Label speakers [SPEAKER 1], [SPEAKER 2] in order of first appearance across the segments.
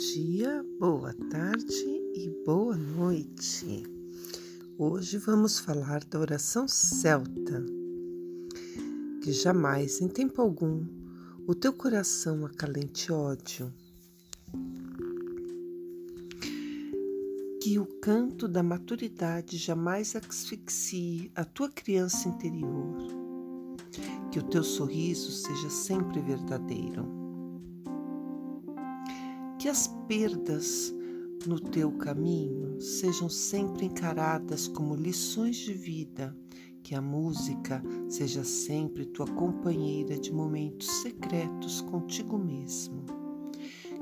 [SPEAKER 1] dia, boa tarde e boa noite. Hoje vamos falar da oração celta. Que jamais, em tempo algum, o teu coração acalente ódio. Que o canto da maturidade jamais asfixie a tua criança interior. Que o teu sorriso seja sempre verdadeiro que as perdas no teu caminho sejam sempre encaradas como lições de vida, que a música seja sempre tua companheira de momentos secretos contigo mesmo.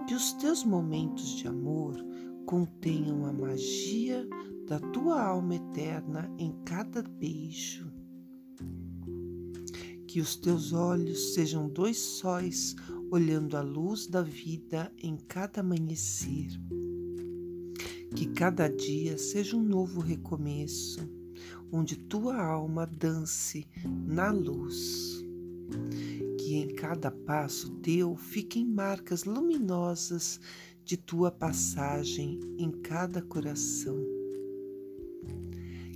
[SPEAKER 1] Que os teus momentos de amor contenham a magia da tua alma eterna em cada beijo. Que os teus olhos sejam dois sóis olhando a luz da vida em cada amanhecer. Que cada dia seja um novo recomeço, onde tua alma dance na luz. Que em cada passo teu fiquem marcas luminosas de tua passagem em cada coração.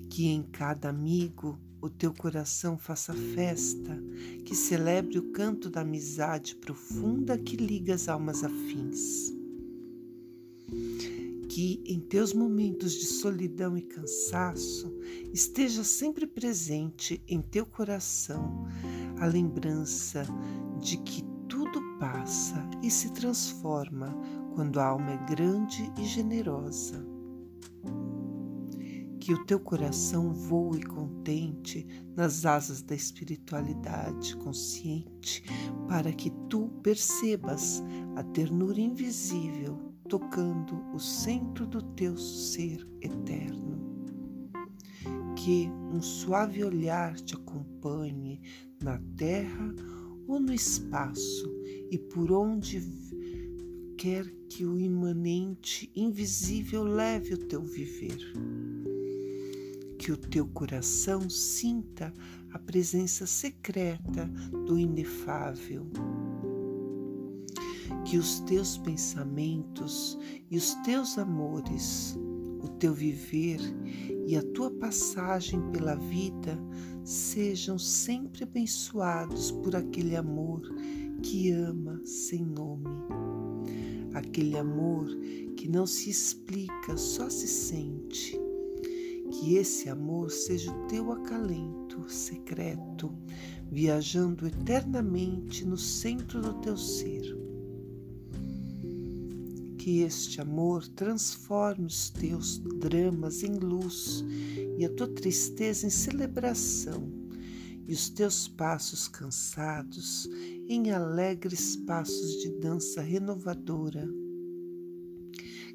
[SPEAKER 1] Que em cada amigo o teu coração faça festa, que celebre o canto da amizade profunda que liga as almas afins. Que em teus momentos de solidão e cansaço esteja sempre presente em teu coração a lembrança de que tudo passa e se transforma quando a alma é grande e generosa que o teu coração voe contente nas asas da espiritualidade consciente, para que tu percebas a ternura invisível tocando o centro do teu ser eterno. Que um suave olhar te acompanhe na terra ou no espaço e por onde quer que o imanente invisível leve o teu viver que o teu coração sinta a presença secreta do inefável. Que os teus pensamentos e os teus amores, o teu viver e a tua passagem pela vida sejam sempre abençoados por aquele amor que ama sem nome. Aquele amor que não se explica, só se sente que esse amor seja o teu acalento secreto, viajando eternamente no centro do teu ser. Que este amor transforme os teus dramas em luz e a tua tristeza em celebração, e os teus passos cansados em alegres passos de dança renovadora.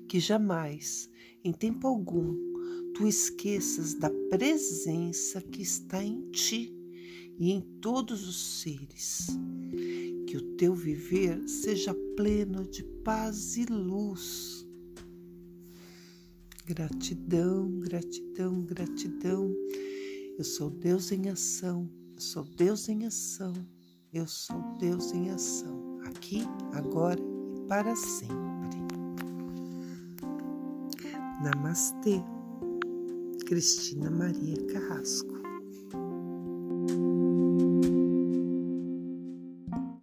[SPEAKER 1] Que jamais, em tempo algum, tu esqueças da presença que está em ti e em todos os seres. Que o teu viver seja pleno de paz e luz. Gratidão, gratidão, gratidão. Eu sou Deus em ação, eu sou Deus em ação, eu sou Deus em ação, aqui, agora e para sempre. Namastê. Cristina Maria Carrasco.